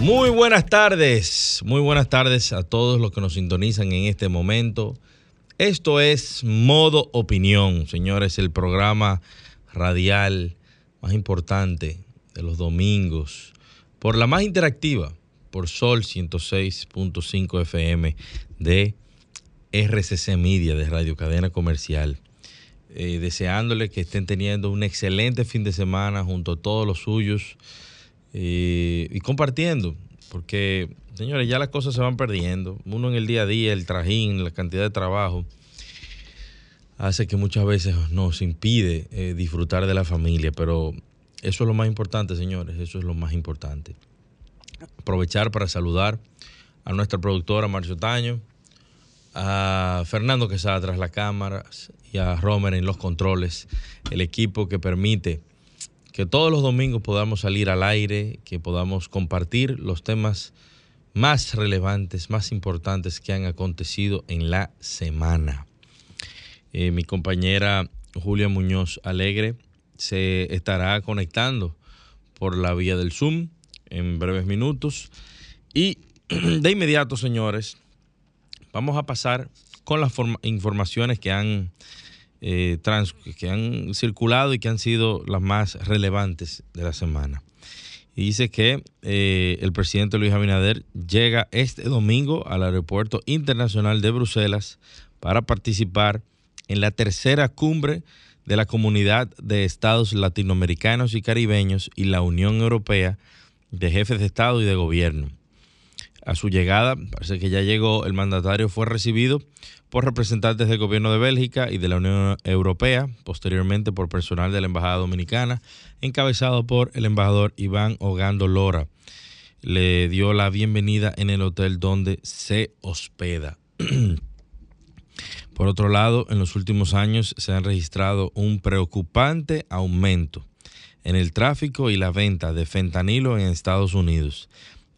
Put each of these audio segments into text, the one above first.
Muy buenas tardes, muy buenas tardes a todos los que nos sintonizan en este momento. Esto es Modo Opinión, señores, el programa radial más importante de los domingos, por la más interactiva, por Sol 106.5 FM de RCC Media, de Radio Cadena Comercial. Eh, deseándole que estén teniendo un excelente fin de semana junto a todos los suyos y compartiendo, porque Señores, ya las cosas se van perdiendo. Uno en el día a día, el trajín, la cantidad de trabajo, hace que muchas veces nos impide eh, disfrutar de la familia. Pero eso es lo más importante, señores. Eso es lo más importante. Aprovechar para saludar a nuestra productora Marcio Taño, a Fernando Quesada tras las cámaras y a Romer en los controles, el equipo que permite que todos los domingos podamos salir al aire, que podamos compartir los temas más relevantes, más importantes que han acontecido en la semana. Eh, mi compañera Julia Muñoz Alegre se estará conectando por la vía del Zoom en breves minutos. Y de inmediato, señores, vamos a pasar con las informaciones que han, eh, que han circulado y que han sido las más relevantes de la semana y dice que eh, el presidente Luis Abinader llega este domingo al Aeropuerto Internacional de Bruselas para participar en la tercera cumbre de la Comunidad de Estados Latinoamericanos y Caribeños y la Unión Europea de Jefes de Estado y de Gobierno. A su llegada, parece que ya llegó, el mandatario fue recibido por representantes del gobierno de Bélgica y de la Unión Europea, posteriormente por personal de la Embajada Dominicana, encabezado por el embajador Iván Ogando Lora. Le dio la bienvenida en el hotel donde se hospeda. por otro lado, en los últimos años se han registrado un preocupante aumento en el tráfico y la venta de fentanilo en Estados Unidos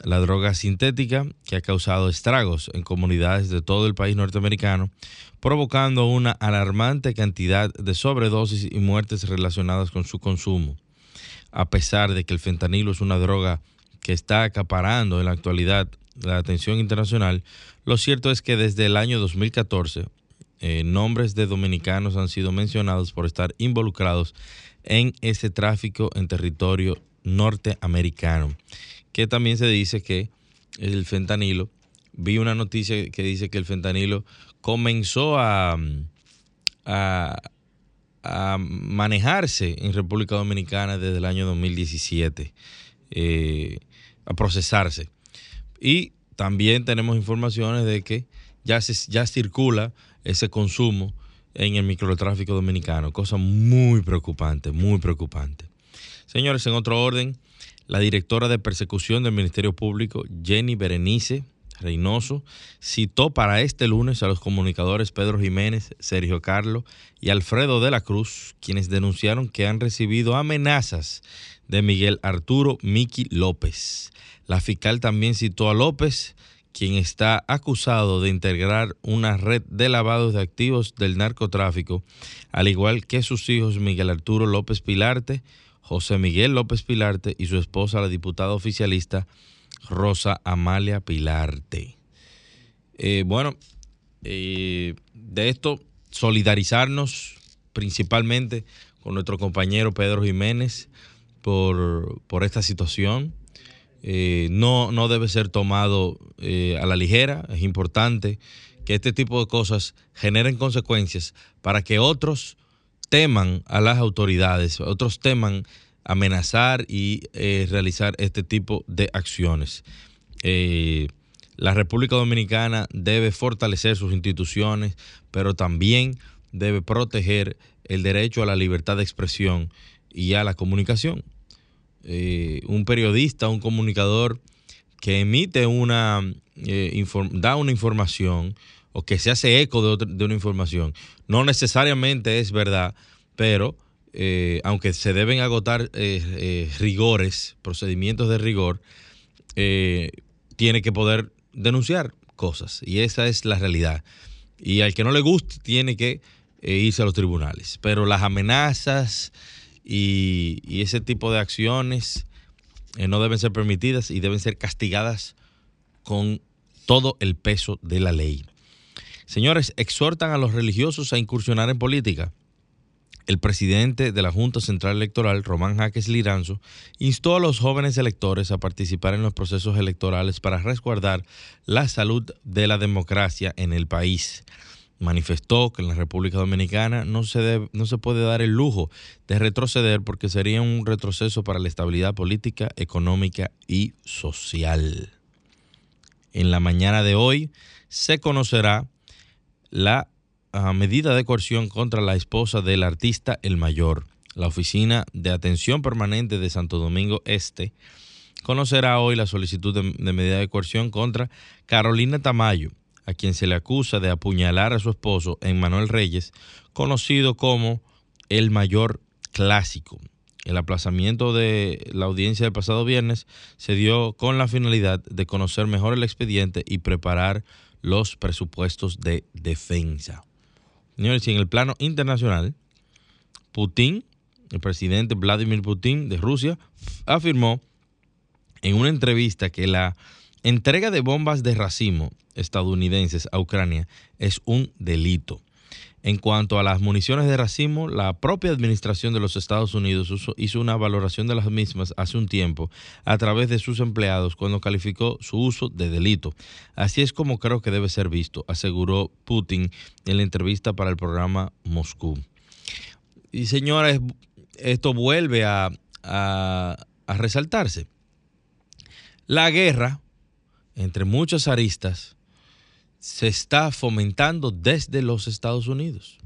la droga sintética que ha causado estragos en comunidades de todo el país norteamericano, provocando una alarmante cantidad de sobredosis y muertes relacionadas con su consumo. A pesar de que el fentanilo es una droga que está acaparando en la actualidad la atención internacional, lo cierto es que desde el año 2014 eh, nombres de dominicanos han sido mencionados por estar involucrados en ese tráfico en territorio norteamericano que también se dice que el fentanilo, vi una noticia que dice que el fentanilo comenzó a, a, manejarse en República Dominicana desde el año 2017, eh, a procesarse. Y también tenemos informaciones de que ya, se, ya circula ese consumo en el microtráfico dominicano, cosa muy preocupante, muy preocupante. Señores, en otro orden, la directora de persecución del Ministerio Público, Jenny Berenice Reynoso, citó para este lunes a los comunicadores Pedro Jiménez, Sergio Carlos y Alfredo de la Cruz, quienes denunciaron que han recibido amenazas de Miguel Arturo Miki López. La fiscal también citó a López, quien está acusado de integrar una red de lavados de activos del narcotráfico, al igual que sus hijos Miguel Arturo López Pilarte, José Miguel López Pilarte y su esposa, la diputada oficialista Rosa Amalia Pilarte. Eh, bueno, eh, de esto, solidarizarnos principalmente con nuestro compañero Pedro Jiménez por, esta situación. Eh, no, no debe ser tomado a la ligera, es importante que este tipo de cosas generen consecuencias para que otros teman a las autoridades, otros teman amenazar y eh, realizar este tipo de acciones. Eh, la República Dominicana debe fortalecer sus instituciones, pero también debe proteger el derecho a la libertad de expresión y a la comunicación. Eh, un periodista, un comunicador que emite una, da una información o que se hace eco de, una información, no necesariamente es verdad, pero eh, aunque se deben agotar eh, rigores, procedimientos de rigor, tiene que poder denunciar cosas y esa es la realidad. Y al que no le guste tiene que irse a los tribunales. Pero las amenazas y ese tipo de acciones no deben ser permitidas y deben ser castigadas con todo el peso de la ley. Señores, exhortan a los religiosos a incursionar en política. El presidente de la Junta Central Electoral, Román Jaques Liranzo, instó a los jóvenes electores a participar en los procesos electorales para resguardar la salud de la democracia en el país. Manifestó que en la República Dominicana no se, no se puede dar el lujo de retroceder porque sería un retroceso para la estabilidad política, económica y social. En la mañana de hoy se conocerá la ah, medida de coerción contra la esposa del artista El Mayor. La Oficina de Atención Permanente de Santo Domingo Este conocerá hoy la solicitud de, medida de coerción contra Carolina Tamayo, a quien se le acusa de apuñalar a su esposo, Emmanuel Reyes, conocido como el Mayor Clásico. El aplazamiento de la audiencia del pasado viernes se dio con la finalidad de conocer mejor el expediente y preparar los presupuestos de defensa. Señores, y en el plano internacional, Putin, el presidente Vladimir Putin de Rusia, afirmó en una entrevista que la entrega de bombas de racimo estadounidenses a Ucrania es un delito. En cuanto a las municiones de racimo, la propia administración de los Estados Unidos hizo una valoración de las mismas hace un tiempo a través de sus empleados cuando calificó su uso de delito. Así es como creo que debe ser visto, aseguró Putin en la entrevista para el programa Moscú. Y señores, esto vuelve a, a resaltarse. La guerra, entre muchas aristas, se está fomentando desde los Estados Unidos.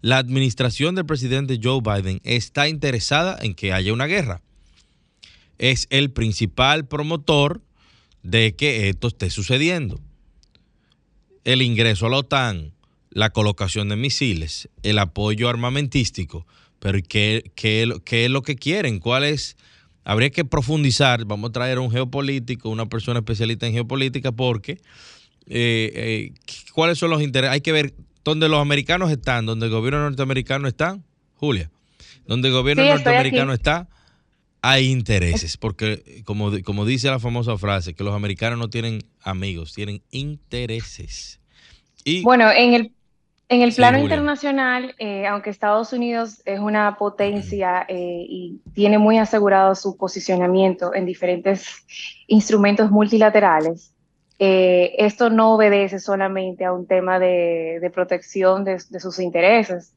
La administración del presidente Joe Biden está interesada en que haya una guerra. Es el principal promotor de que esto esté sucediendo. El ingreso a la OTAN, la colocación de misiles, el apoyo armamentístico. Pero ¿qué, qué, es lo que quieren? ¿Cuál es? Habría que profundizar. Vamos a traer a un geopolítico, una persona especialista en geopolítica, porque eh, eh, cuáles son los intereses. Hay que ver dónde los americanos están, dónde el gobierno norteamericano está, Julia, donde el gobierno norteamericano está, hay intereses, porque como, como dice la famosa frase, que los americanos no tienen amigos, tienen intereses. Y, bueno, en el, en el plano internacional, eh, aunque Estados Unidos es una potencia y tiene muy asegurado su posicionamiento en diferentes instrumentos multilaterales, eh, esto no obedece solamente a un tema de, protección de, sus intereses.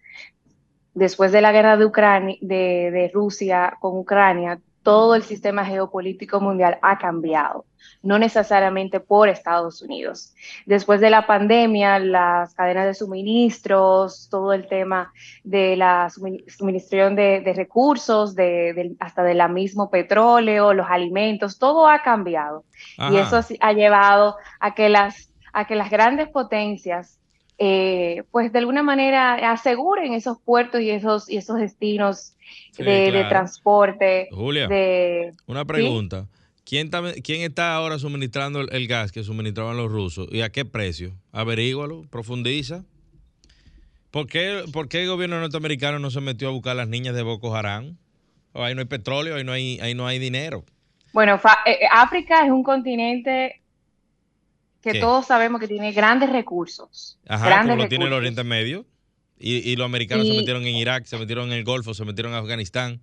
Después de la guerra de, Ucrania, de Rusia con Ucrania, todo el sistema geopolítico mundial ha cambiado, no necesariamente por Estados Unidos. Después de la pandemia, las cadenas de suministros, todo el tema de la suministración de, recursos, de, hasta de la mismo petróleo, los alimentos, todo ha cambiado. Y eso ha llevado a que las, a que las grandes potencias eh, pues de alguna manera aseguren esos puertos y esos, y esos destinos de, transporte. Julia, una pregunta. ¿Quién, ¿Quién está ahora suministrando el, gas que suministraban los rusos y a qué precio? Averígualo, profundiza. ¿Por qué, ¿Por qué el gobierno norteamericano no se metió a buscar a las niñas de Boko Haram? ahí no hay petróleo, ahí no hay, ahí no hay dinero. Bueno, eh, eh, África es un continente que todos sabemos que tiene grandes recursos. Ajá, grandes como lo tiene el Oriente Medio. Y, los americanos se metieron en Irak, se metieron en el Golfo, se metieron en Afganistán.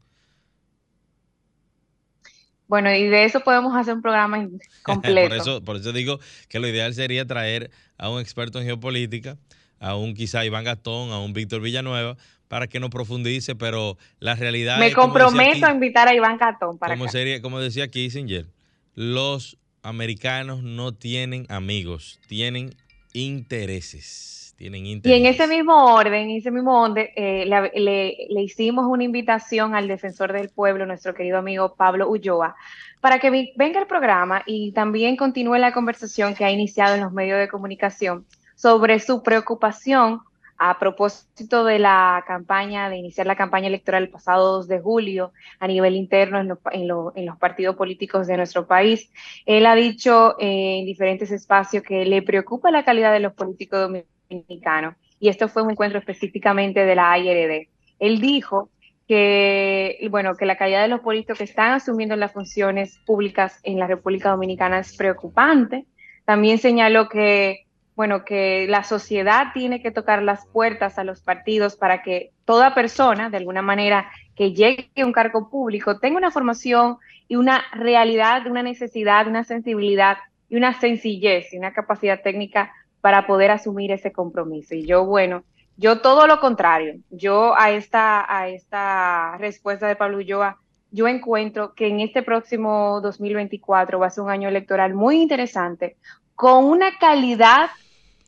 Bueno, y de eso podemos hacer un programa completo. por, eso, por eso digo que lo ideal sería traer a un experto en geopolítica, a un quizá Iván Gastón, a un Víctor Villanueva, para que nos profundice, pero la realidad Me comprometo a invitar a Iván Gastón para como, sería, como decía Kissinger, los americanos no tienen amigos, tienen intereses. Tienen Y en ese mismo orden, en ese mismo orden, eh, le, hicimos una invitación al defensor del pueblo, nuestro querido amigo Pablo Ulloa, para que venga al programa y también continúe la conversación que ha iniciado en los medios de comunicación sobre su preocupación a propósito de la campaña, de iniciar la campaña electoral el pasado 2 de julio a nivel interno en, los partidos políticos de nuestro país. Él ha dicho en diferentes espacios que le preocupa la calidad de los políticos dominicanos y esto fue un encuentro específicamente de la IRD. Él dijo que, bueno, que la calidad de los políticos que están asumiendo las funciones públicas en la República Dominicana es preocupante. También señaló que bueno, que la sociedad tiene que tocar las puertas a los partidos para que toda persona, de alguna manera, que llegue a un cargo público, tenga una formación y una realidad, una necesidad, una sensibilidad y una sencillez y una capacidad técnica para poder asumir ese compromiso. Y yo, bueno, yo todo lo contrario, yo a esta, a esta respuesta de Pablo Ulloa, yo encuentro que en este próximo 2024 va a ser un año electoral muy interesante, con una calidad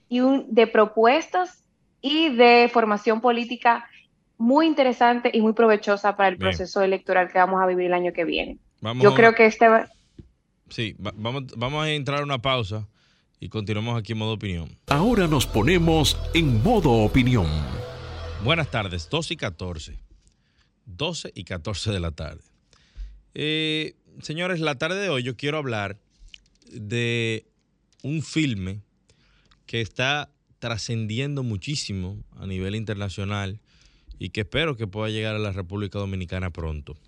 y un, de propuestas y de formación política muy interesante y muy provechosa para el proceso electoral que vamos a vivir el año que viene. Yo creo que este va... Sí, vamos, vamos a entrar a una pausa y continuamos aquí en modo opinión. Ahora nos ponemos en modo opinión. Buenas tardes, 12 y 14. 12 y 14 de la tarde. Eh, señores, la tarde de hoy yo quiero hablar de un filme que está trascendiendo muchísimo a nivel internacional y que espero que pueda llegar a la República Dominicana pronto.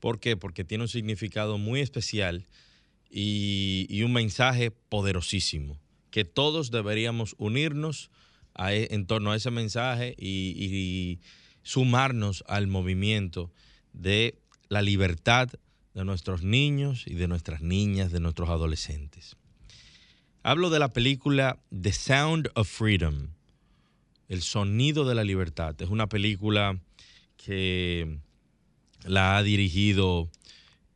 ¿Por qué? Porque tiene un significado muy especial y, un mensaje poderosísimo, que todos deberíamos unirnos e, en torno a ese mensaje y sumarnos al movimiento de la libertad de nuestros niños y de nuestras niñas, de nuestros adolescentes. Hablo de la película The Sound of Freedom, El Sonido de la Libertad. Es una película que la ha dirigido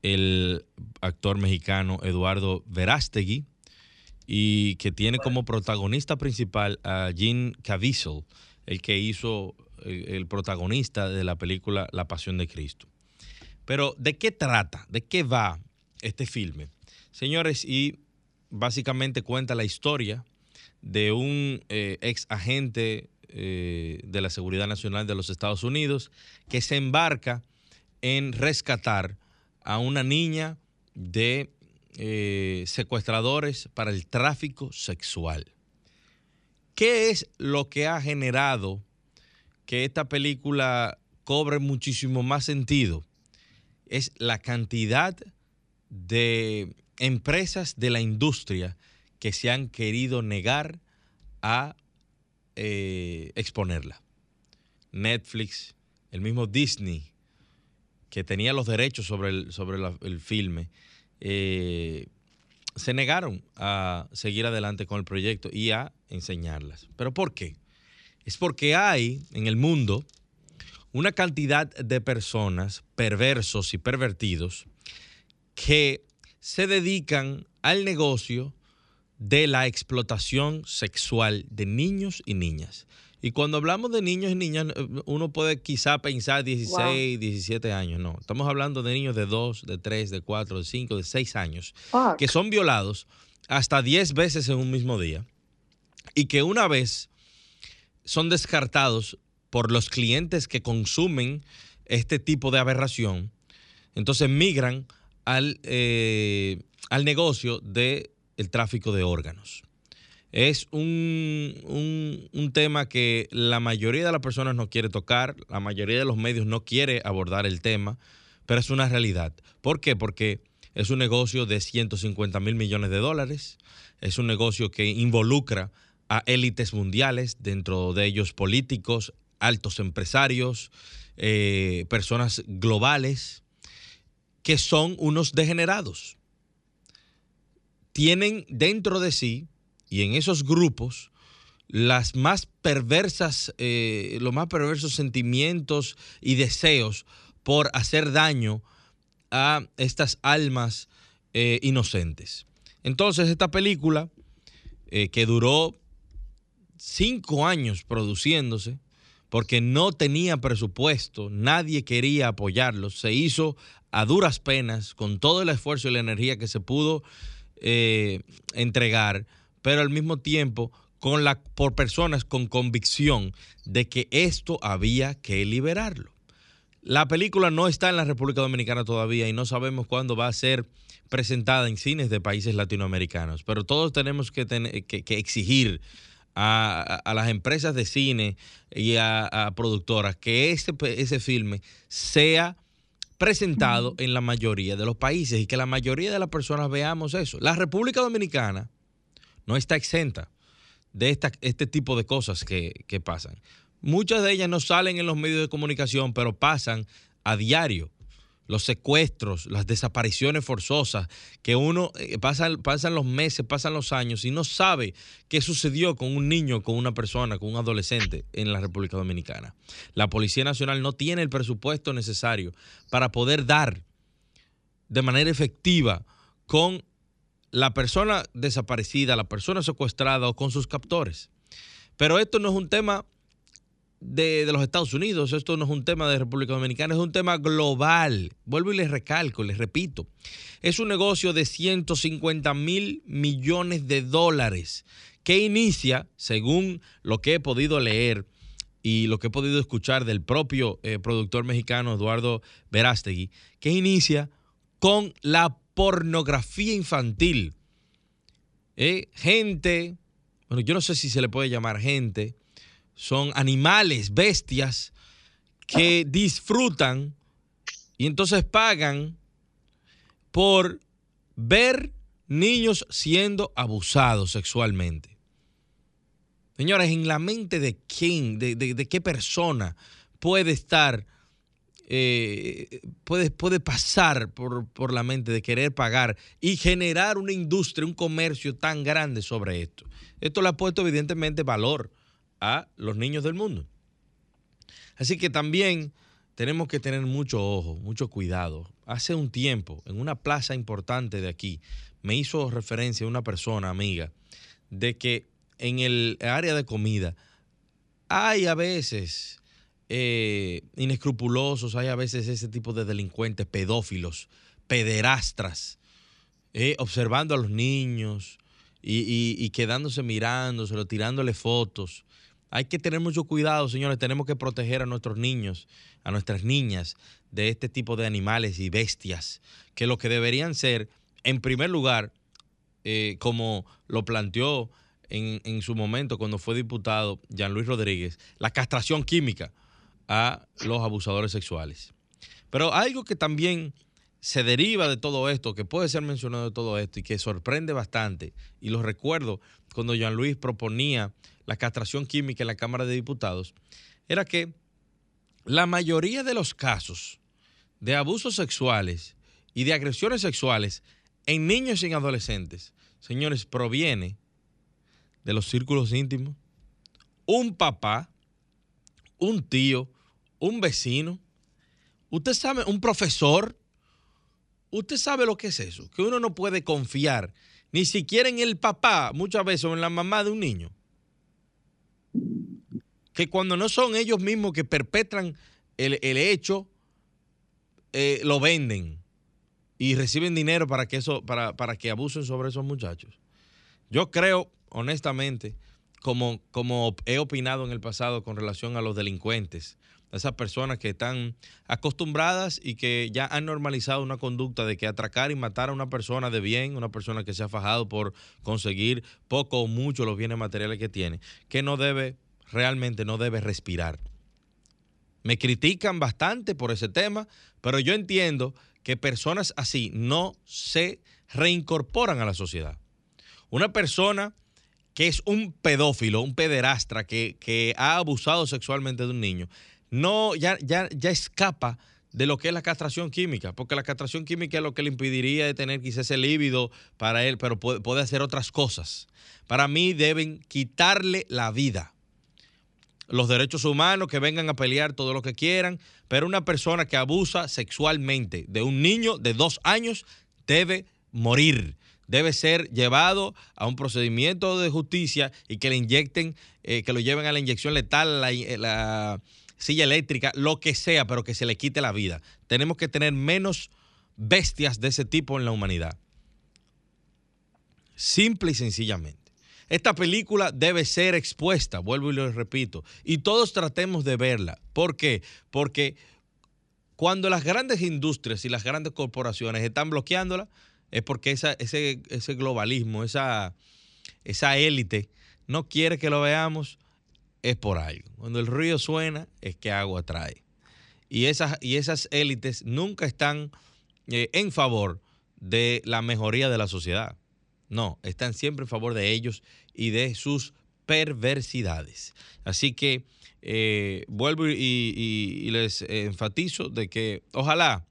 el actor mexicano Eduardo Verástegui y que tiene como protagonista principal a Jean Caviezel, el que hizo el, protagonista de la película La Pasión de Cristo. Pero, ¿de qué trata? ¿De qué va este filme? Señores, y básicamente cuenta la historia de un eh, ex agente eh, de la Seguridad Nacional de los Estados Unidos que se embarca en rescatar a una niña de eh, secuestradores para el tráfico sexual. ¿Qué es lo que ha generado que esta película cobre muchísimo más sentido? Es la cantidad de empresas de la industria que se han querido negar a eh, exponerla. Netflix, el mismo Disney, que tenía los derechos sobre el, sobre el filme, eh, se negaron a seguir adelante con el proyecto y a enseñarlas. ¿Pero por qué? Es porque hay en el mundo una cantidad de personas perversos y pervertidos que se dedican al negocio de la explotación sexual de niños y niñas. Y cuando hablamos de niños y niñas, eh, uno puede quizá pensar 16, 17 años. No, estamos hablando de niños de 2, de 3, de 4, de 5, de 6 años, que son violados hasta 10 veces en un mismo día y que una vez son descartados por los clientes que consumen este tipo de aberración, entonces migran al, eh, al negocio del el tráfico de órganos. Es un, un, tema que la mayoría de las personas no quiere tocar, la mayoría de los medios no quiere abordar el tema, pero es una realidad. ¿Por qué? Porque es un negocio de 150 mil millones de dólares, es un negocio que involucra a élites mundiales, dentro de ellos políticos, altos empresarios, eh, personas globales, que son unos degenerados. Tienen dentro de sí y en esos grupos las más perversas, eh, los más perversos sentimientos y deseos por hacer daño a estas almas eh, inocentes. Entonces, esta película, eh, que duró cinco años produciéndose porque no tenía presupuesto, nadie quería apoyarlo, se hizo a duras penas, con todo el esfuerzo y la energía que se pudo entregar, pero al mismo tiempo con la, por personas con convicción de que esto había que liberarlo. La película no está en la República Dominicana todavía y no sabemos cuándo va a ser presentada en cines de países latinoamericanos, pero todos tenemos que, que, exigir a, las empresas de cine y a, productoras que ese, ese filme sea presentado en la mayoría de los países y que la mayoría de las personas veamos eso. La República Dominicana no está exenta de esta, este tipo de cosas que, que pasan. Muchas de ellas no salen en los medios de comunicación, pero pasan a diario los secuestros, las desapariciones forzosas, que uno eh, pasan, pasan los meses, pasan los años y no sabe qué sucedió con un niño, con una persona, con un adolescente en la República Dominicana. La Policía Nacional no tiene el presupuesto necesario para poder dar de manera efectiva con la persona desaparecida, la persona secuestrada o con sus captores. Pero esto no es un tema de, los Estados Unidos, esto no es un tema de República Dominicana, es un tema global. Vuelvo y les recalco, les repito, es un negocio de 150 mil millones de dólares que inicia, según lo que he podido leer y lo que he podido escuchar del propio eh, productor mexicano Eduardo Verástegui, que inicia con la pornografía infantil. Eh, gente, bueno, yo no sé si se le puede llamar gente, son animales, bestias, que disfrutan y entonces pagan por ver niños siendo abusados sexualmente. Señores, en la mente de quién, de, qué persona puede estar, eh, puede, puede, pasar por, por la mente de querer pagar y generar una industria, un comercio tan grande sobre esto. Esto le ha puesto evidentemente valor a los niños del mundo. Así que también tenemos que tener mucho ojo, mucho cuidado. Hace un tiempo, en una plaza importante de aquí, me hizo referencia una persona amiga de que en el área de comida hay a veces eh, inescrupulosos, hay a veces ese tipo de delincuentes, pedófilos, pederastras, eh, observando a los niños y, y quedándose mirándoselo, tirándole fotos. Hay que tener mucho cuidado, señores. Tenemos que proteger a nuestros niños, a nuestras niñas de este tipo de animales y bestias, que lo que deberían ser, en primer lugar, eh, como lo planteó en, en, su momento cuando fue diputado Jean Luis Rodríguez, la castración química a los abusadores sexuales. Pero algo que también se deriva de todo esto, que puede ser mencionado de todo esto y que sorprende bastante, y lo recuerdo cuando Jean Luis proponía la castración química en la Cámara de Diputados, era que la mayoría de los casos de abusos sexuales y de agresiones sexuales en niños y en adolescentes, señores, proviene de los círculos íntimos. Un papá, un tío, un vecino, usted sabe, un profesor, usted sabe lo que es eso, que uno no puede confiar ni siquiera en el papá, muchas veces, o en la mamá de un niño que cuando no son ellos mismos que perpetran el, hecho, eh, lo venden y reciben dinero para que, eso, para, para, que abusen sobre esos muchachos. Yo creo, honestamente, como, como he opinado en el pasado con relación a los delincuentes, esas personas que están acostumbradas y que ya han normalizado una conducta de que atracar y matar a una persona de bien, una persona que se ha fajado por conseguir poco o mucho los bienes materiales que tiene, que no debe realmente no debe respirar. Me critican bastante por ese tema, pero yo entiendo que personas así no se reincorporan a la sociedad. Una persona que es un pedófilo, un pederastra que, ha abusado sexualmente de un niño, no, ya, ya, ya escapa de lo que es la castración química, porque la castración química es lo que le impediría de tener quizás ese líbido para él, pero puede, puede hacer otras cosas. Para mí deben quitarle la vida los derechos humanos, que vengan a pelear todo lo que quieran, pero una persona que abusa sexualmente de un niño de dos años debe morir, debe ser llevado a un procedimiento de justicia y que le inyecten, eh, que lo lleven a la inyección letal, la, la silla eléctrica, lo que sea, pero que se le quite la vida. Tenemos que tener menos bestias de ese tipo en la humanidad. Simple y sencillamente. Esta película debe ser expuesta, vuelvo y lo repito, y todos tratemos de verla. ¿Por qué? Porque cuando las grandes industrias y las grandes corporaciones están bloqueándola, es porque ese, ese globalismo, esa, esa élite no quiere que lo veamos, es por algo. Cuando el río suena, es que agua trae. Y esas, y esas élites nunca están eh, en favor de la mejoría de la sociedad. No, están siempre en favor de ellos y de sus perversidades. Así que eh, vuelvo y, les enfatizo de que ojalá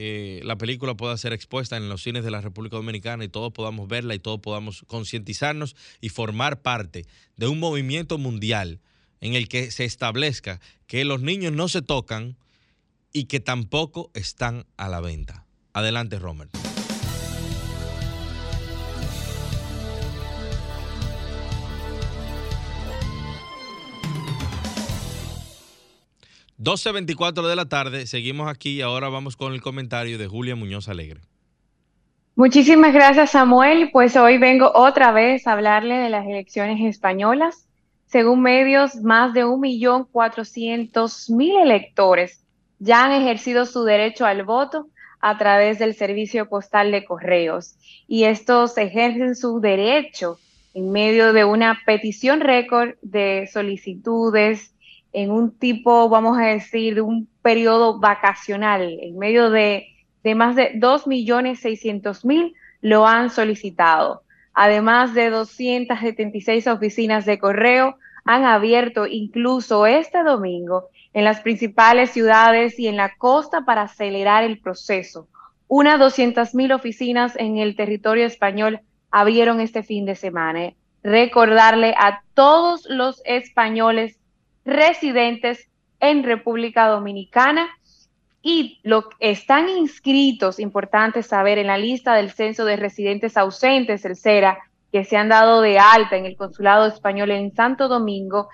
eh, la película pueda ser expuesta en los cines de la República Dominicana y todos podamos verla y todos podamos concientizarnos y formar parte de un movimiento mundial en el que se establezca que los niños no se tocan y que tampoco están a la venta. Adelante, Romer. 12.24 de la tarde, seguimos aquí y ahora vamos con el comentario de Julia Muñoz Alegre. Muchísimas gracias Samuel, pues hoy vengo otra vez a hablarle de las elecciones españolas. Según medios, más de 1.400.000 electores ya han ejercido su derecho al voto a través del servicio postal de correos y estos ejercen su derecho en medio de una petición récord de solicitudes en un tipo, vamos a decir, de un periodo vacacional, en medio de, más de 2.600.000 lo han solicitado. Además de 276 oficinas de correo han abierto incluso este domingo en las principales ciudades y en la costa para acelerar el proceso. Unas 200.000 oficinas en el territorio español abrieron este fin de semana. Recordarle a todos los españoles residentes en República Dominicana y lo están inscritos, importante saber, en la lista del censo de residentes ausentes, el CERA, que se han dado de alta en el Consulado Español en Santo Domingo,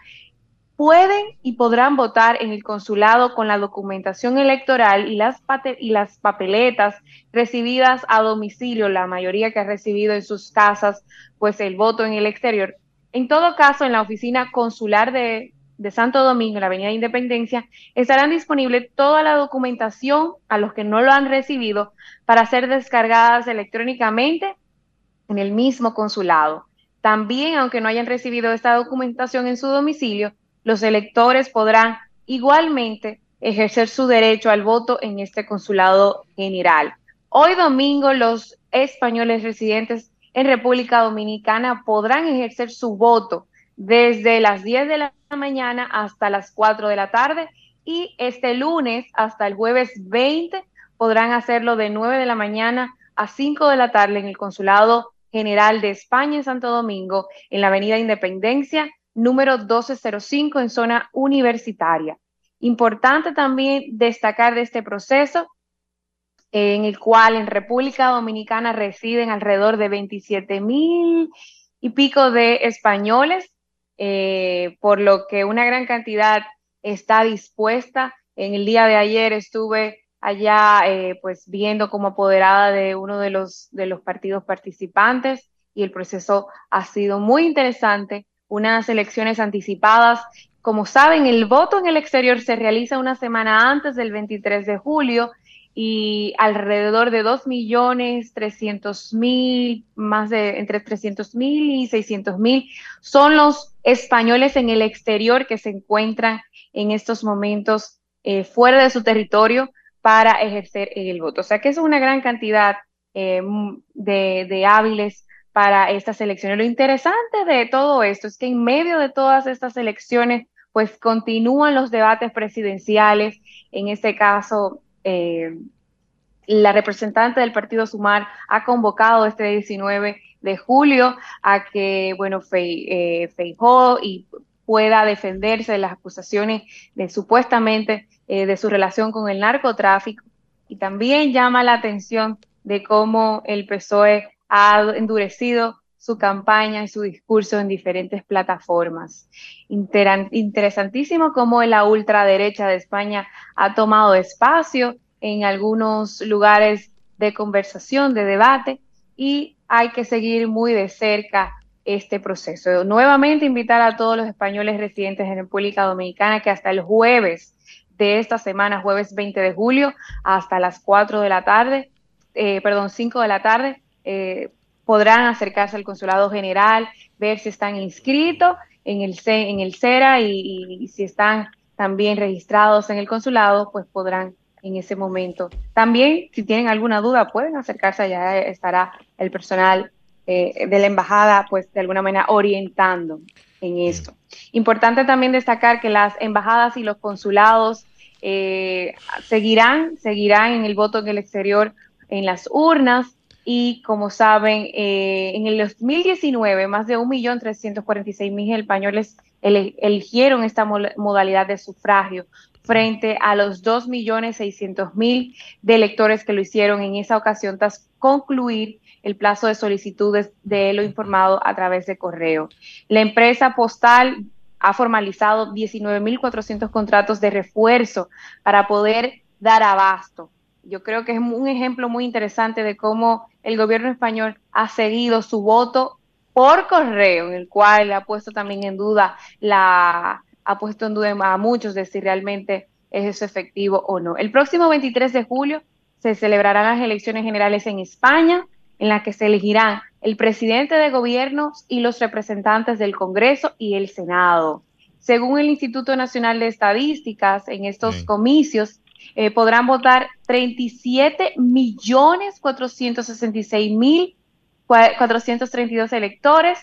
pueden y podrán votar en el consulado con la documentación electoral y las, y las papeletas recibidas a domicilio, la mayoría que ha recibido en sus casas, pues el voto en el exterior. En todo caso, en la oficina consular de, de Santo Domingo, la Avenida Independencia, estarán disponible toda la documentación a los que no lo han recibido para ser descargadas electrónicamente en el mismo consulado. También, aunque no hayan recibido esta documentación en su domicilio, los electores podrán igualmente ejercer su derecho al voto en este consulado general. Hoy domingo, los españoles residentes en República Dominicana podrán ejercer su voto desde las 10 de la mañana hasta las 4 de la tarde y este lunes hasta el jueves 20 podrán hacerlo de 9 de la mañana a 5 de la tarde en el Consulado General de España en Santo Domingo, en la Avenida Independencia, número 1205 en zona universitaria. Importante también destacar de este proceso en el cual en República Dominicana residen alrededor de 27 mil y pico de españoles eh, por lo que una gran cantidad está dispuesta. En el día de ayer estuve allá eh, pues viendo como apoderada de uno de los, de los partidos participantes y el proceso ha sido muy interesante. Unas elecciones anticipadas. Como saben, el voto en el exterior se realiza una semana antes del 23 de julio y alrededor de 2.300.000, más de entre 300.000 y 600.000 son los españoles en el exterior que se encuentran en estos momentos eh, fuera de su territorio para ejercer el voto. O sea que es una gran cantidad eh, de, de hábiles para estas elecciones. Lo interesante de todo esto es que en medio de todas estas elecciones, pues continúan los debates presidenciales, en este caso eh, la representante del Partido Sumar ha convocado este 19 de julio a que, bueno, eh, Feijó y pueda defenderse de las acusaciones de supuestamente eh, de su relación con el narcotráfico. Y también llama la atención de cómo el PSOE ha endurecido su campaña y su discurso en diferentes plataformas. interesantísimo cómo la ultraderecha de España ha tomado espacio en algunos lugares de conversación, de debate, y hay que seguir muy de cerca este proceso. Nuevamente invitar a todos los españoles residentes en República Dominicana que hasta el jueves de esta semana, jueves 20 de julio, hasta las 4 de la tarde, perdón, 5 de la tarde, eh, podrán acercarse al consulado general, ver si están inscritos en el, en el CERA y, si están también registrados en el consulado, pues podrán en ese momento. También, si tienen alguna duda, pueden acercarse allá, estará el personal eh, de la embajada, pues de alguna manera orientando en esto. Importante también destacar que las embajadas y los consulados eh, seguirán, seguirán en el voto en el exterior en las urnas y como saben, eh, en el 2019 más de 1.346.000 españoles eligieron esta modalidad de sufragio frente a los 2.600.000 de electores que lo hicieron en esa ocasión tras concluir el plazo de solicitudes de lo informado a través de correo. La empresa postal ha formalizado 19.400 contratos de refuerzo para poder dar abasto. Yo creo que es un ejemplo muy interesante de cómo el gobierno español ha seguido su voto por correo, en el cual ha puesto también en duda la ha puesto en duda a muchos de si realmente es eso efectivo o no. El próximo 23 de julio se celebrarán las elecciones generales en España, en las que se elegirán el presidente de gobierno y los representantes del Congreso y el Senado. Según el Instituto Nacional de Estadísticas, en estos comicios eh, podrán votar 37 millones 466 mil 432 electores,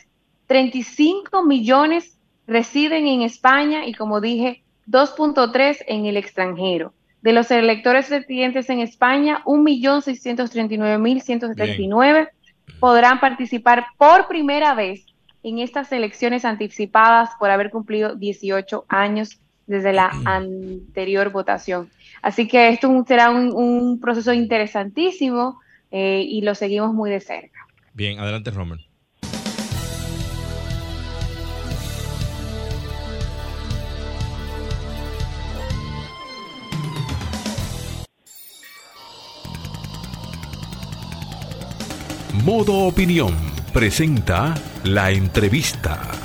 35 millones residen en España y como dije, 2.3 en el extranjero. De los electores residentes en España, 1.639.179 podrán participar por primera vez en estas elecciones anticipadas por haber cumplido 18 años desde la anterior votación. Así que esto será un, proceso interesantísimo eh, y lo seguimos muy de cerca. Bien, adelante, Romer. Modo Opinión presenta la entrevista.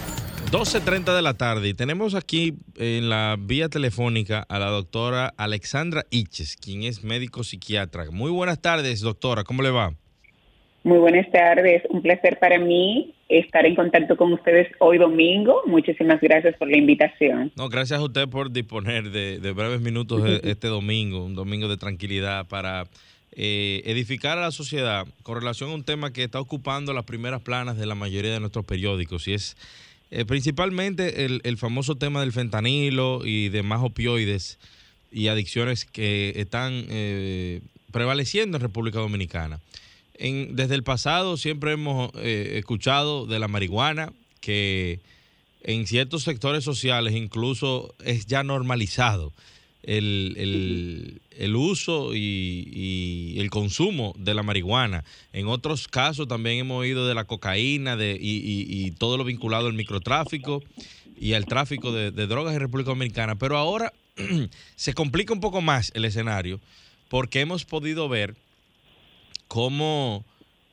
12.30 de la tarde y tenemos aquí en la vía telefónica a la doctora Alexandra Iches, quien es médico psiquiatra. Muy buenas tardes, doctora, ¿cómo le va? Muy buenas tardes, un placer para mí estar en contacto con ustedes hoy domingo. Muchísimas gracias por la invitación. No, gracias a usted por disponer de, de breves minutos este domingo, un domingo de tranquilidad para eh, edificar a la sociedad con relación a un tema que está ocupando las primeras planas de la mayoría de nuestros periódicos y es eh, principalmente el, famoso tema del fentanilo y demás opioides y adicciones que están eh, prevaleciendo en República Dominicana. desde el pasado siempre hemos escuchado de la marihuana que en ciertos sectores sociales incluso es ya normalizado el, el, uso y, el consumo de la marihuana. En otros casos también hemos oído de la cocaína de, y, todo lo vinculado al microtráfico y al tráfico de, drogas en República Dominicana. Pero ahora se complica un poco más el escenario porque hemos podido ver cómo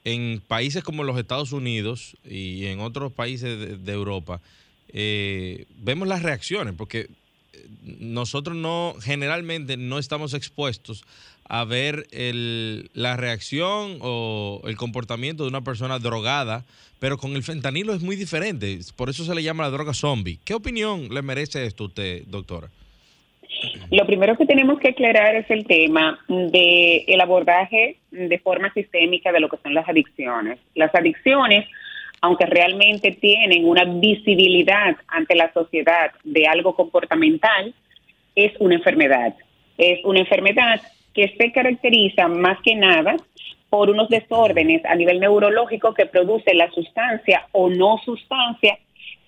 en países como los Estados Unidos y en otros países de, Europa, eh, vemos las reacciones, porque nosotros no, generalmente no estamos expuestos a ver la reacción o el comportamiento de una persona drogada, pero con el fentanilo es muy diferente, por eso se le llama la droga zombie. ¿Qué opinión le merece esto usted, doctora? Lo primero que tenemos que aclarar es el tema del el abordaje de forma sistémica de lo que son las adicciones. Las adicciones aunque realmente tienen una visibilidad ante la sociedad de algo comportamental, es una enfermedad. Es una enfermedad que se caracteriza más que nada por unos desórdenes a nivel neurológico que produce la sustancia o no sustancia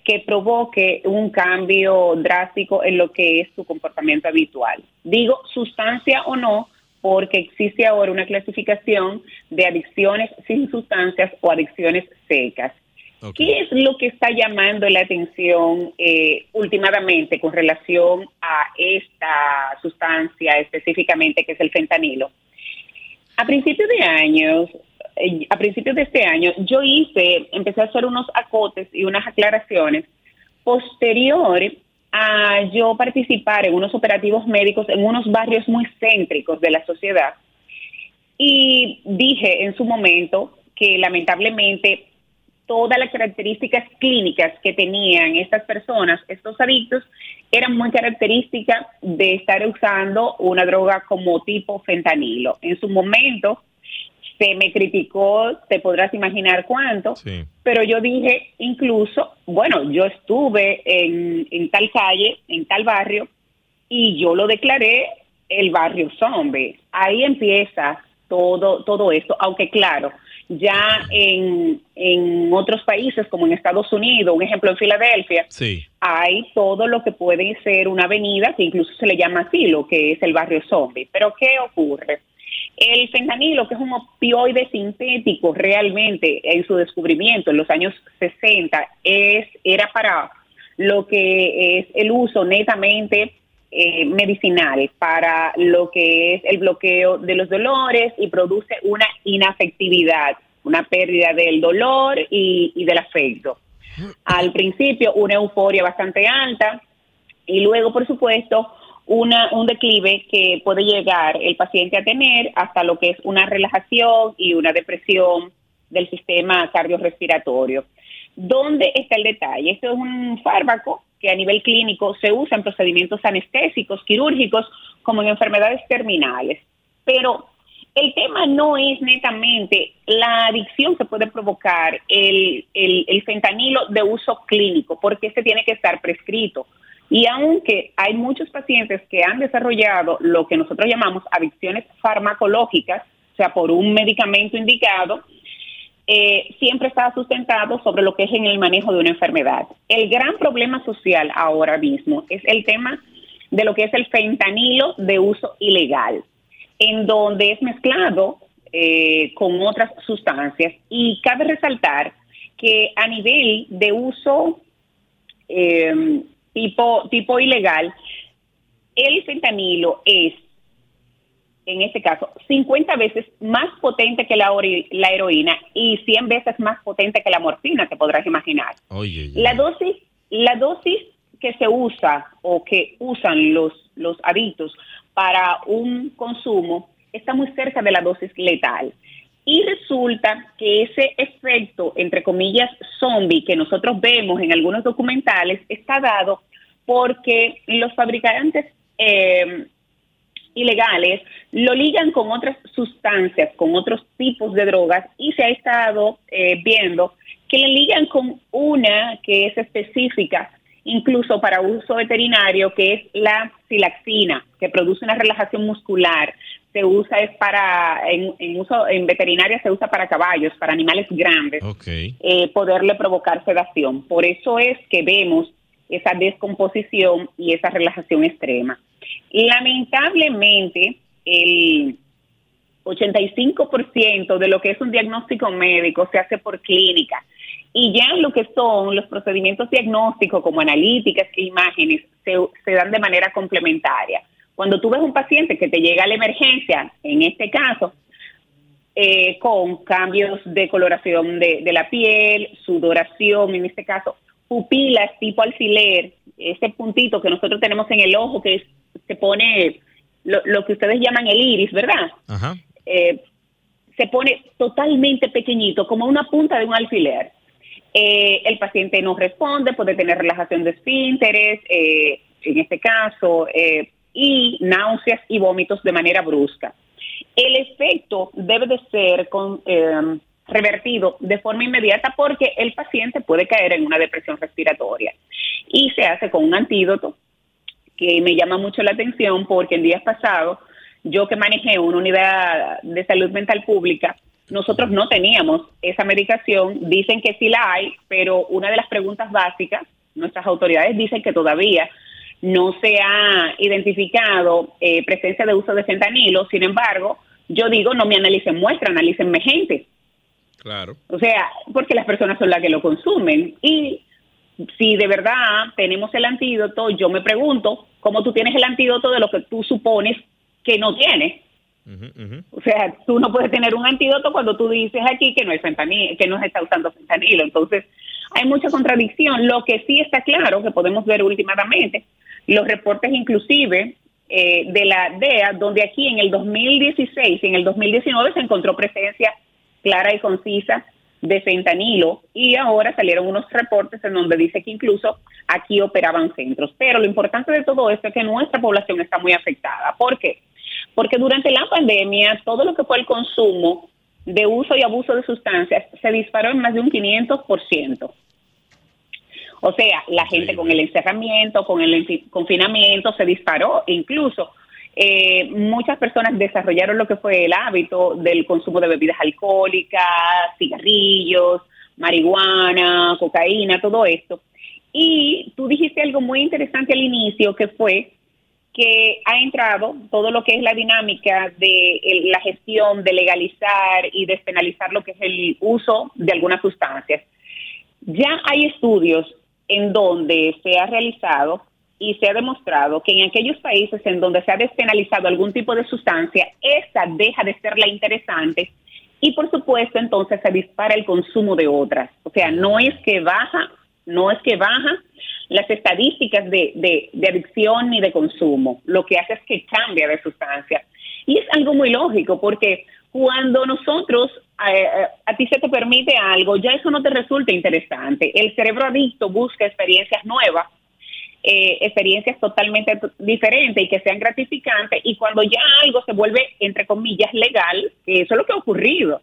que provoque un cambio drástico en lo que es su comportamiento habitual. Digo sustancia o no porque existe ahora una clasificación de adicciones sin sustancias o adicciones secas. ¿Qué es lo que está llamando la atención eh, últimamente con relación a esta sustancia específicamente que es el fentanilo? A principios de años, eh, a principios de este año, yo hice, empecé a hacer unos acotes y unas aclaraciones posterior a yo participar en unos operativos médicos en unos barrios muy céntricos de la sociedad. Y dije en su momento que lamentablemente todas las características clínicas que tenían estas personas, estos adictos, eran muy características de estar usando una droga como tipo fentanilo. En su momento se me criticó, te podrás imaginar cuánto, pero yo dije incluso, bueno, yo estuve en, en tal calle, en tal barrio, y yo lo declaré el barrio zombie. Ahí empieza todo, todo esto, aunque claro, ya en, en otros países como en Estados Unidos, un ejemplo en Filadelfia, hay todo lo que puede ser una avenida que incluso se le llama así, lo que es el barrio zombie. Pero ¿qué ocurre? El fentanilo, que es un opioide sintético realmente en su descubrimiento en los años 60, es, era para lo que es el uso netamente eh, medicinal para lo que es el bloqueo de los dolores y produce una inafectividad, una pérdida del dolor y, del afecto. Al principio una euforia bastante alta y luego, por supuesto, una, un declive que puede llegar el paciente a tener hasta lo que es una relajación y una depresión del sistema cardiorrespiratorio. ¿Dónde está el detalle? Esto es un fármaco que a nivel clínico se usa en procedimientos anestésicos, quirúrgicos, como en enfermedades terminales. Pero el tema no es netamente la adicción que puede provocar el, el, fentanilo de uso clínico, porque este tiene que estar prescrito. Y aunque hay muchos pacientes que han desarrollado lo que nosotros llamamos adicciones farmacológicas, o sea, por un medicamento indicado, eh, siempre está sustentado sobre lo que es en el manejo de una enfermedad. El gran problema social ahora mismo es el tema de lo que es el fentanilo de uso ilegal, en donde es mezclado eh, con otras sustancias. Y cabe resaltar que a nivel de uso eh, tipo, tipo ilegal, el fentanilo es en este caso, 50 veces más potente que la, la heroína y 100 veces más potente que la morfina, te podrás imaginar. La dosis la dosis que se usa o que usan los, los adictos para un consumo está muy cerca de la dosis letal. Y resulta que ese efecto, entre comillas, zombie que nosotros vemos en algunos documentales está dado porque los fabricantes eh, ilegales lo ligan con otras sustancias, con otros tipos de drogas y se ha estado eh, viendo que le ligan con una que es específica incluso para uso veterinario, que es la silaxina, que produce una relajación muscular. Se usa es para, en, uso en veterinaria se usa para caballos, para animales grandes, eh, poderle provocar sedación. Por eso es que vemos esa descomposición y esa relajación extrema. Lamentablemente, el 85% de lo que es un diagnóstico médico se hace por clínica. Y ya lo que son los procedimientos diagnósticos como analíticas e imágenes se, dan de manera complementaria. Cuando tú ves un paciente que te llega a la emergencia, en este caso, eh, con cambios de coloración de, de, la piel, sudoración, en este caso, pupilas tipo alfiler, ese puntito que nosotros tenemos en el ojo que se pone lo, que ustedes llaman el iris, ¿verdad? Eh, se pone totalmente pequeñito, como una punta de un alfiler. Eh, el paciente no responde, puede tener relajación de esfínteres, eh, en este caso, y náuseas y vómitos de manera brusca. El efecto debe de ser con, revertido de forma inmediata porque el paciente puede caer en una depresión respiratoria. Y se hace con un antídoto que me llama mucho la atención porque en días pasados yo que manejé una unidad de salud mental pública, nosotros no teníamos esa medicación, dicen que sí la hay, pero una de las preguntas básicas, nuestras autoridades dicen que todavía no se ha identificado eh, presencia de uso de fentanilo, sin embargo, yo digo, no me analicen muestra, analícenme gente. Claro. O sea, porque las personas son las que lo consumen. Y si de verdad tenemos el antídoto, yo me pregunto, ¿cómo tú tienes el antídoto de lo que tú supones que no tienes? O sea, tú no puedes tener un antídoto cuando tú dices aquí que no es fentanilo, que no se está usando fentanilo. Entonces, hay mucha contradicción. Lo que sí está claro, que podemos ver últimamente, los reportes inclusive eh, de la DEA, donde aquí en el 2016 y en el 2019 se encontró presencia clara y concisa de fentanilo y ahora salieron unos reportes en donde dice que incluso aquí operaban centros. Pero lo importante de todo esto es que nuestra población está muy afectada. ¿Por qué? Porque durante la pandemia todo lo que fue el consumo de uso y abuso de sustancias se disparó en más de un 500%. O sea, la gente con el encerramiento, con el confinamiento se disparó, incluso eh, muchas personas desarrollaron lo que fue el hábito del consumo de bebidas alcohólicas, cigarrillos, marihuana, cocaína, todo esto. Y tú dijiste algo muy interesante al inicio, que fue que ha entrado todo lo que es la dinámica de la gestión de legalizar y despenalizar lo que es el uso de algunas sustancias. Ya hay estudios en donde se ha realizado y se ha demostrado que en aquellos países en donde se ha despenalizado algún tipo de sustancia, esa deja de ser la interesante y por supuesto entonces se dispara el consumo de otras. O sea, no es que baja, no es que baja las estadísticas de, de, adicción ni de consumo, lo que hace es que cambia de sustancia. Y es algo muy lógico porque cuando nosotros eh, eh, a, ti se te permite algo, ya eso no te resulta interesante. El cerebro adicto busca experiencias nuevas eh, experiencias totalmente diferentes y que sean gratificantes y cuando ya algo se vuelve, entre comillas, legal, que eso es lo que ha ocurrido.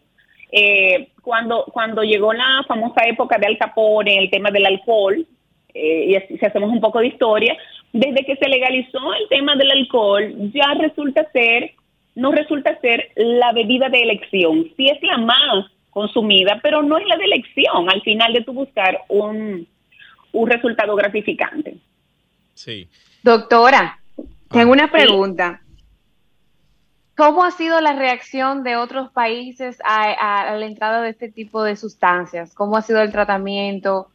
Eh, cuando, cuando llegó la famosa época de Al Capone, el tema del alcohol, eh, y si hacemos un poco de historia, desde que se legalizó el tema del alcohol, ya resulta ser, no resulta ser la bebida de elección, sí es la más consumida, pero no es la de elección al final de tu buscar un, un resultado gratificante. Sí. Doctora, tengo una pregunta. ¿Cómo ha sido la reacción de otros países a, la entrada de este tipo de sustancias? ¿Cómo ha sido el tratamiento?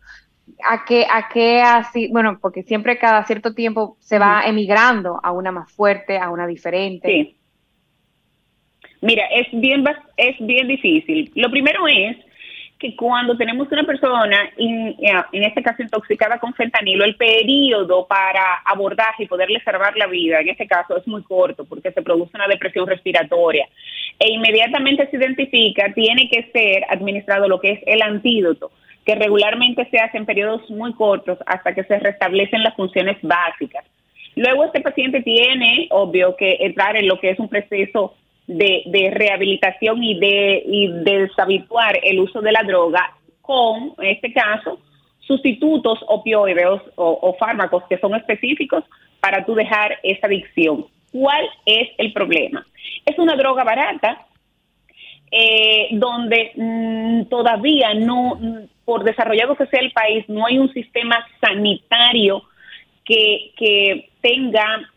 ¿A qué, a qué así? Bueno, porque siempre cada cierto tiempo se va emigrando a una más fuerte, a una diferente. Sí. Mira, es bien, es bien difícil. Lo primero es que cuando tenemos una persona, en este caso intoxicada con fentanilo, el periodo para abordaje y poderle salvar la vida, en este caso es muy corto porque se produce una depresión respiratoria e inmediatamente se identifica, tiene que ser administrado lo que es el antídoto, que regularmente se hace en periodos muy cortos hasta que se restablecen las funciones básicas. Luego este paciente tiene, obvio, que entrar en lo que es un proceso de, rehabilitación y de, y deshabituar el uso de la droga con, en este caso, sustitutos opioides o, fármacos que son específicos para tú dejar esa adicción. ¿Cuál es el problema? Es una droga barata eh, donde mm, todavía no, por desarrollado que sea el país, no hay un sistema sanitario que, que tenga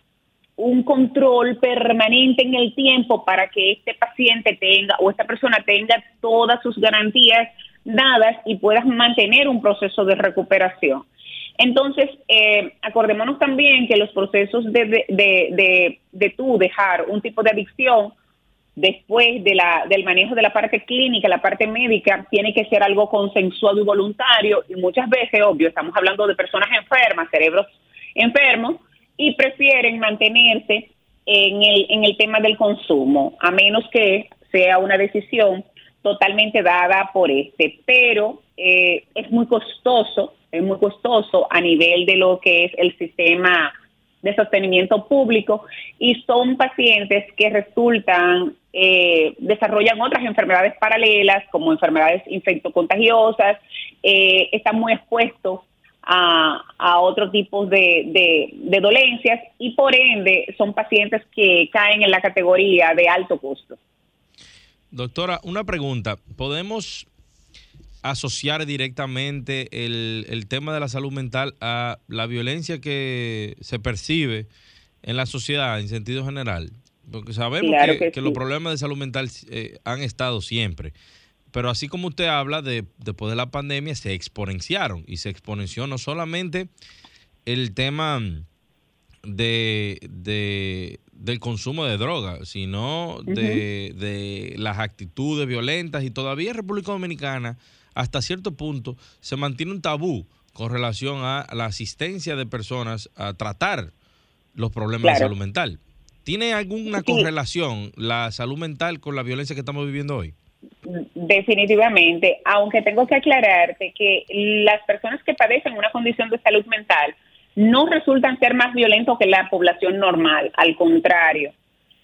un control permanente en el tiempo para que este paciente tenga o esta persona tenga todas sus garantías dadas y puedas mantener un proceso de recuperación. Entonces, eh, acordémonos también que los procesos de, de, de, de, tú dejar un tipo de adicción después de la, del manejo de la parte clínica, la parte médica, tiene que ser algo consensuado y voluntario y muchas veces, obvio, estamos hablando de personas enfermas, cerebros enfermos, y prefieren mantenerse en el, en el tema del consumo, a menos que sea una decisión totalmente dada por este. Pero eh, es muy costoso, es muy costoso a nivel de lo que es el sistema de sostenimiento público y son pacientes que resultan, eh, desarrollan otras enfermedades paralelas como enfermedades infectocontagiosas, eh, están muy expuestos a, a otro tipo de, de, dolencias y por ende son pacientes que caen en la categoría de alto costo. Doctora, una pregunta. ¿Podemos asociar directamente el, tema de la salud mental a la violencia que se percibe en la sociedad en sentido general? Porque sabemos que, los problemas de salud mental eh, han estado siempre. Pero así como usted habla de después de la pandemia, se exponenciaron. Y se exponenció no solamente el tema de, del consumo de drogas, sino de, de, las actitudes violentas. Y todavía en República Dominicana, hasta cierto punto, se mantiene un tabú con relación a la asistencia de personas a tratar los problemas de salud mental. ¿Tiene alguna correlación la salud mental con la violencia que estamos viviendo hoy? Definitivamente, aunque tengo que aclararte que las personas que padecen una condición de salud mental no resultan ser más violentos que la población normal, al contrario,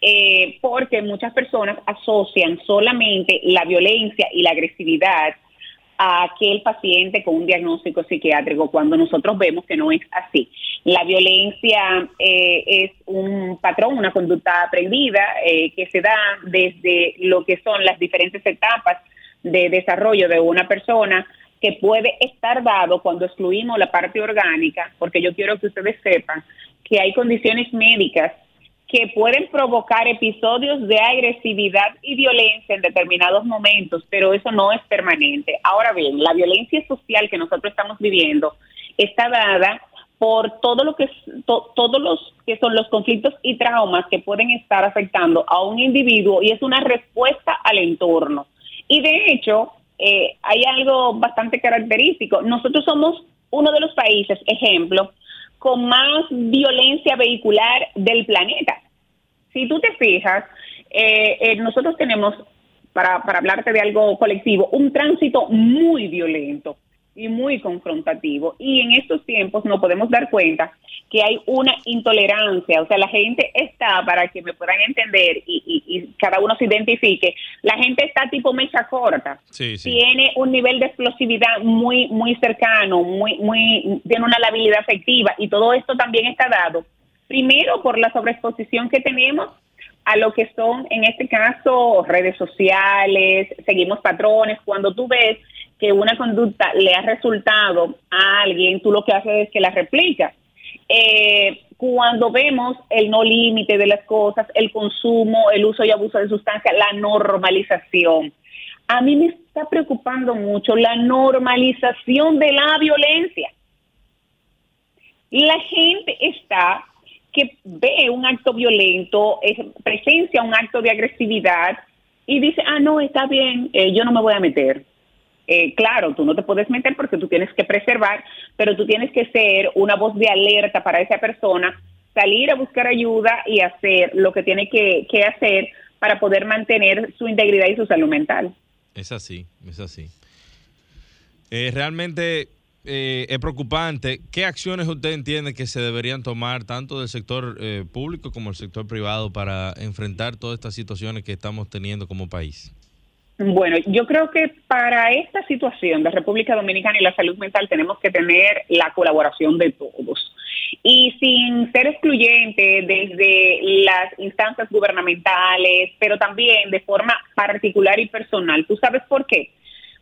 eh, porque muchas personas asocian solamente la violencia y la agresividad a aquel paciente con un diagnóstico psiquiátrico cuando nosotros vemos que no es así. La violencia eh, es un patrón, una conducta aprendida eh, que se da desde lo que son las diferentes etapas de desarrollo de una persona que puede estar dado cuando excluimos la parte orgánica, porque yo quiero que ustedes sepan que hay condiciones médicas que pueden provocar episodios de agresividad y violencia en determinados momentos, pero eso no es permanente. Ahora bien, la violencia social que nosotros estamos viviendo está dada por todo lo que todos los que son los conflictos y traumas que pueden estar afectando a un individuo y es una respuesta al entorno. Y de hecho, eh, hay algo bastante característico. Nosotros somos uno de los países, ejemplo, con más violencia vehicular del planeta. Si tú te fijas, eh, eh, nosotros tenemos, para, para hablarte de algo colectivo, un tránsito muy violento y muy confrontativo. Y en estos tiempos nos podemos dar cuenta que hay una intolerancia, o sea, la gente está, para que me puedan entender y, cada uno se identifique, la gente está tipo mecha corta, tiene un nivel de explosividad muy, muy cercano, muy, muy, tiene una labilidad afectiva y todo esto también está dado, primero por la sobreexposición que tenemos a lo que son, en este caso, redes sociales, seguimos patrones, cuando tú ves que una conducta le ha resultado a alguien, tú lo que haces es que la replicas. Eh, cuando vemos el no límite de las cosas, el consumo, el uso y abuso de sustancias, la normalización. A mí me está preocupando mucho la normalización de la violencia. La gente está que ve un acto violento, presencia un acto de agresividad y dice, ah, no, está bien, eh, yo no me voy a meter. Eh, claro, tú no te puedes meter porque tú tienes que preservar, pero tú tienes que ser una voz de alerta para esa persona, salir a buscar ayuda y hacer lo que tiene que, hacer para poder mantener su integridad y su salud mental. Es así, es así. Eh, realmente eh, es preocupante. ¿Qué acciones usted entiende que se deberían tomar tanto del sector público como del sector privado para enfrentar todas estas situaciones que estamos teniendo como país? Bueno, yo creo que para esta situación de República Dominicana y la salud mental tenemos que tener la colaboración de todos. Y sin ser excluyente desde las instancias gubernamentales, pero también de forma particular y personal. ¿Tú sabes por qué?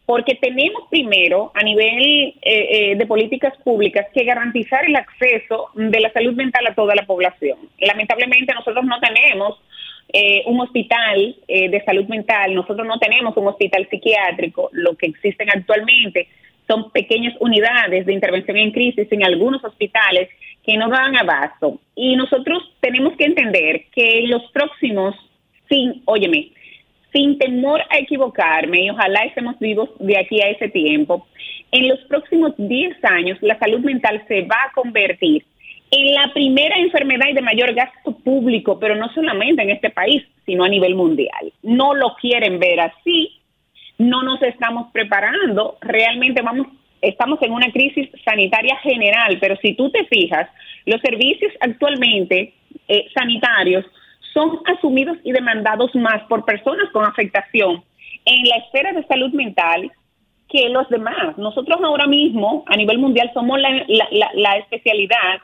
Porque tenemos primero, a nivel eh, eh, de políticas públicas, que garantizar el acceso de la salud mental a toda la población. Lamentablemente nosotros no tenemos eh, un hospital eh, de salud mental, nosotros no tenemos un hospital psiquiátrico, lo que existen actualmente son pequeñas unidades de intervención en crisis en algunos hospitales que no dan abasto. Y nosotros tenemos que entender que los próximos, sin, óyeme, sin temor a equivocarme, y ojalá estemos vivos de aquí a ese tiempo, en los próximos 10 años la salud mental se va a convertir en la primera enfermedad y de mayor gasto público, pero no solamente en este país, sino a nivel mundial. No lo quieren ver así, no nos estamos preparando, realmente vamos estamos en una crisis sanitaria general, pero si tú te fijas, los servicios actualmente eh, sanitarios son asumidos y demandados más por personas con afectación en la esfera de salud mental que los demás. Nosotros ahora mismo, a nivel mundial, somos la, la especialidad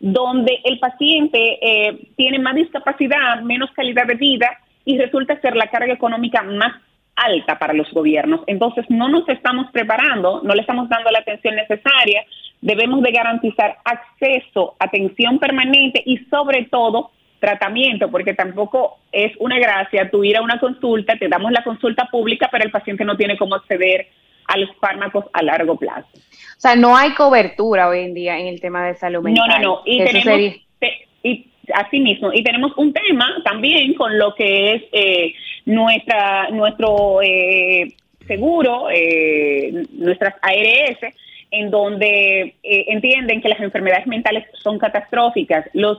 donde el paciente eh, tiene más discapacidad, menos calidad de vida y resulta ser la carga económica más alta para los gobiernos. Entonces no nos estamos preparando, no le estamos dando la atención necesaria. Debemos de garantizar acceso, atención permanente y sobre todo tratamiento, porque tampoco es una gracia tú ir a una consulta, te damos la consulta pública, pero el paciente no tiene cómo acceder a los fármacos a largo plazo. O sea, no hay cobertura hoy en día en el tema de salud mental. No, no, no. Y tenemos, y así mismo, y tenemos un tema también con lo que es eh, nuestra nuestro eh, seguro, eh, nuestras ARS, en donde entienden que las enfermedades mentales son catastróficas. Los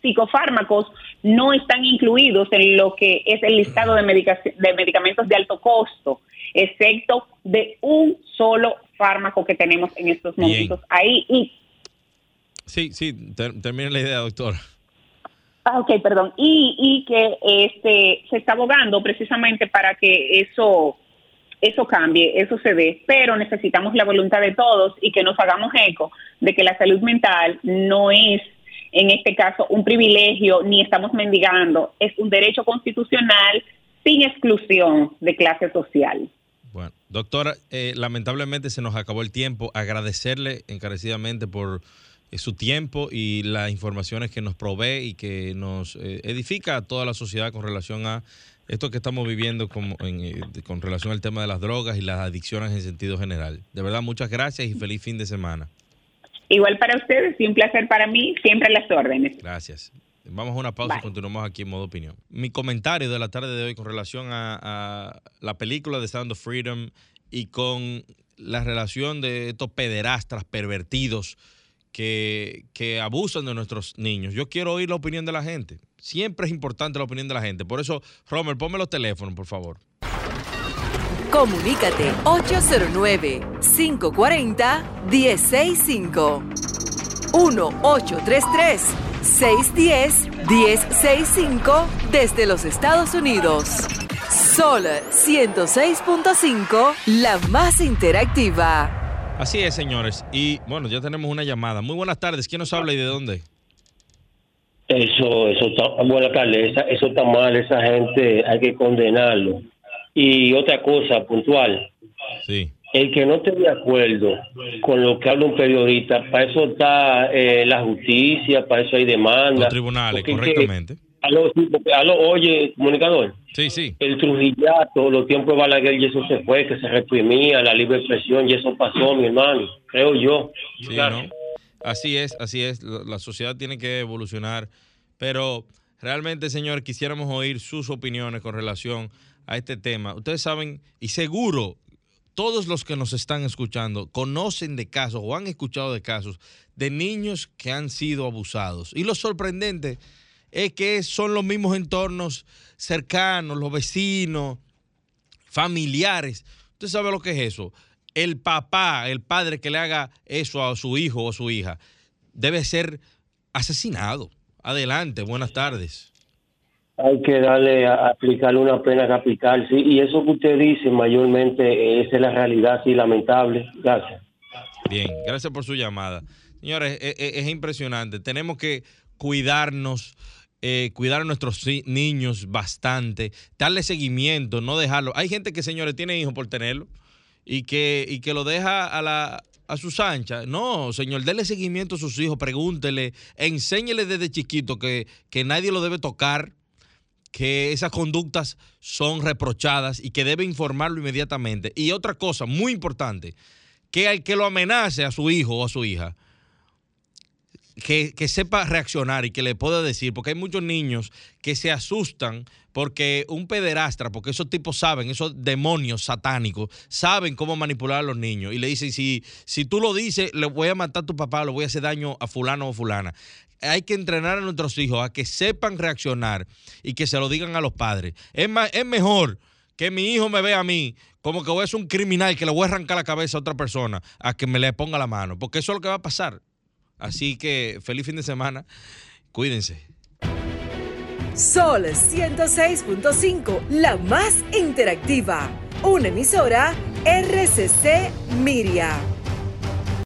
psicofármacos no están incluidos en lo que es el listado de, de medicamentos de alto costo, excepto de un solo fármaco que tenemos en estos momentos ahí. Y, sí, sí, termine la idea, doctora. Ah, ok, perdón. Y, y que este se está abogando precisamente para que eso eso cambie, eso se dé, pero necesitamos la voluntad de todos y que nos hagamos eco de que la salud mental no es en este caso un privilegio ni estamos mendigando, es un derecho constitucional sin exclusión de clase social. Bueno, doctora, eh, lamentablemente se nos acabó el tiempo. Agradecerle encarecidamente por eh, su tiempo y las informaciones que nos provee y que nos eh, edifica a toda la sociedad con relación a esto que estamos viviendo con, con relación al tema de las drogas y las adicciones en sentido general. De verdad, muchas gracias y feliz fin de semana. Igual para ustedes y un placer para mí, siempre las órdenes. Gracias. Vamos a una pausa y continuamos aquí en modo opinión. Mi comentario de la tarde de hoy con relación a, la película de Sound of Freedom y con la relación de estos pederastras pervertidos que, que abusan de nuestros niños. Yo quiero oír la opinión de la gente. Siempre es importante la opinión de la gente. Por eso, Romer, ponme los teléfonos, por favor. Comunícate 809-540-1065. 1-833-610-1065 desde los Estados Unidos. Sol 106.5, la más interactiva. Así es, señores. Y bueno, ya tenemos una llamada. Muy buenas tardes. ¿Quién nos habla y de dónde? Eso, eso está, buenas tardes. Eso está mal. Esa gente hay que condenarlo. Y otra cosa puntual. Sí. El que no esté de acuerdo con lo que habla un periodista, para eso está eh, la justicia, para eso hay demanda. Los tribunales, correctamente. aló, oye, comunicador. Sí, sí. El Trujillato, los tiempos de Balaguer y eso se fue, que se reprimía, la libre expresión y eso pasó, mi hermano, creo yo. Sí, ¿no? Así es, así es. La sociedad tiene que evolucionar, pero realmente, señor, quisiéramos oír sus opiniones con relación a este tema. Ustedes saben, y seguro todos los que nos están escuchando conocen de casos o han escuchado de casos de niños que han sido abusados. Y lo sorprendente es que son los mismos entornos cercanos, los vecinos, familiares. Usted sabe lo que es eso. El papá, el padre que le haga eso a su hijo o a su hija, debe ser asesinado. Adelante, buenas tardes hay que darle a aplicarle una pena capital, sí, y eso que usted dice mayormente esa es la realidad, sí, lamentable. Gracias. Bien, gracias por su llamada. Señores, es, e, es impresionante. Tenemos que cuidarnos, eh, cuidar a nuestros niños bastante, darle seguimiento, no dejarlo. Hay gente que, señores, tiene hijos por tenerlo y que, y que lo deja a la, a sus anchas. No, señor, déle seguimiento a sus hijos, pregúntele, enséñele desde chiquito que, que nadie lo debe tocar, que esas conductas son reprochadas y que debe informarlo inmediatamente. Y otra cosa muy importante, que al que lo amenace a su hijo o a su hija, que, sepa reaccionar y que le pueda decir, porque hay muchos niños que se asustan porque un pederastra, porque esos tipos saben, esos demonios satánicos, saben cómo manipular a los niños y le dicen, si, si tú lo dices, le voy a matar a tu papá, le voy a hacer daño a fulano o fulana hay que entrenar a nuestros hijos a que sepan reaccionar y que se lo digan a los padres. Es, es mejor que mi hijo me vea a mí como que voy a ser un criminal que le voy a arrancar la cabeza a otra persona a que me le ponga la mano, porque eso es lo que va a pasar. Así que feliz fin de semana. Cuídense. Sol 106.5, la más interactiva. Una emisora RCC Miria.